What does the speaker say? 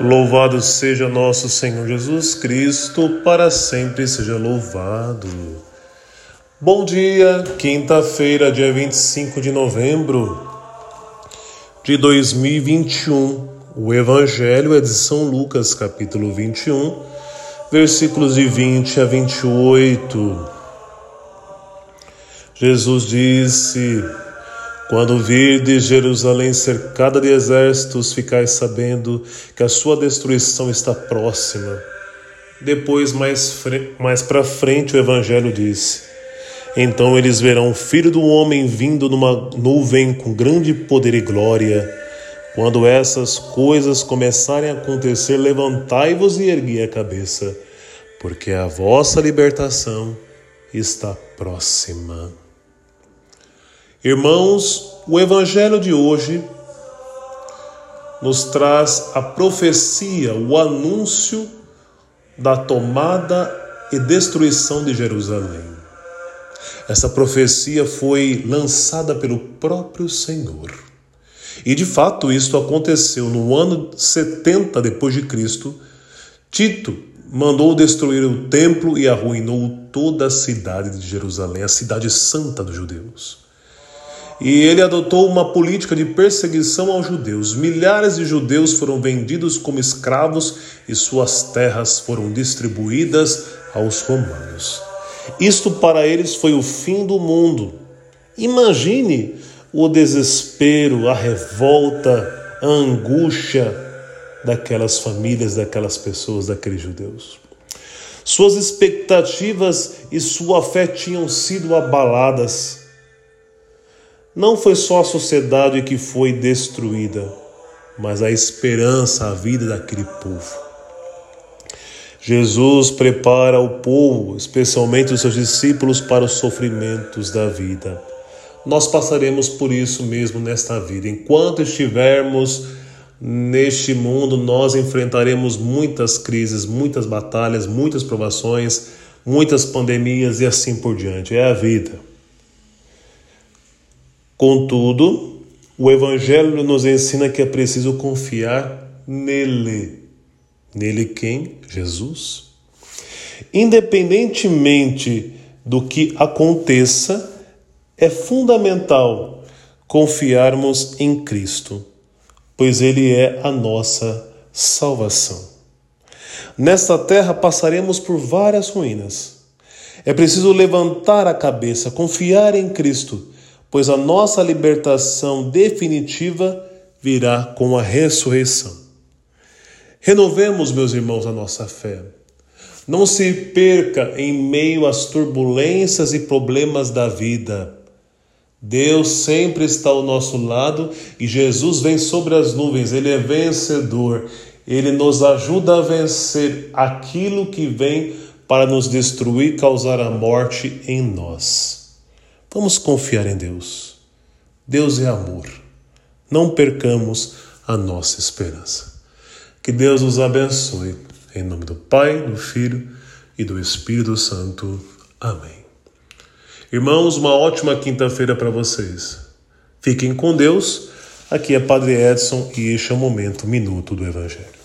Louvado seja nosso Senhor Jesus Cristo, para sempre seja louvado. Bom dia, quinta-feira, dia 25 de novembro de 2021. O Evangelho é de São Lucas, capítulo 21, versículos de 20 a 28. Jesus disse: quando virdes Jerusalém cercada de exércitos, ficais sabendo que a sua destruição está próxima. Depois, mais, mais para frente, o Evangelho disse: Então eles verão o Filho do Homem vindo numa nuvem com grande poder e glória. Quando essas coisas começarem a acontecer, levantai-vos e ergui a cabeça, porque a vossa libertação está próxima. Irmãos, o Evangelho de hoje nos traz a profecia, o anúncio da tomada e destruição de Jerusalém. Essa profecia foi lançada pelo próprio Senhor. E de fato isto aconteceu no ano 70 depois de Cristo. Tito mandou destruir o templo e arruinou toda a cidade de Jerusalém, a cidade santa dos judeus e ele adotou uma política de perseguição aos judeus. Milhares de judeus foram vendidos como escravos e suas terras foram distribuídas aos romanos. Isto para eles foi o fim do mundo. Imagine o desespero, a revolta, a angústia daquelas famílias, daquelas pessoas, daqueles judeus. Suas expectativas e sua fé tinham sido abaladas não foi só a sociedade que foi destruída, mas a esperança, a vida daquele povo. Jesus prepara o povo, especialmente os seus discípulos, para os sofrimentos da vida. Nós passaremos por isso mesmo nesta vida. Enquanto estivermos neste mundo, nós enfrentaremos muitas crises, muitas batalhas, muitas provações, muitas pandemias e assim por diante. É a vida. Contudo, o Evangelho nos ensina que é preciso confiar nele. Nele quem? Jesus. Independentemente do que aconteça, é fundamental confiarmos em Cristo, pois Ele é a nossa salvação. Nesta terra passaremos por várias ruínas. É preciso levantar a cabeça, confiar em Cristo pois a nossa libertação definitiva virá com a ressurreição. Renovemos, meus irmãos, a nossa fé. Não se perca em meio às turbulências e problemas da vida. Deus sempre está ao nosso lado e Jesus vem sobre as nuvens, ele é vencedor. Ele nos ajuda a vencer aquilo que vem para nos destruir, causar a morte em nós. Vamos confiar em Deus. Deus é amor. Não percamos a nossa esperança. Que Deus nos abençoe. Em nome do Pai, do Filho e do Espírito Santo. Amém. Irmãos, uma ótima quinta-feira para vocês. Fiquem com Deus. Aqui é Padre Edson e este é o momento, minuto do Evangelho.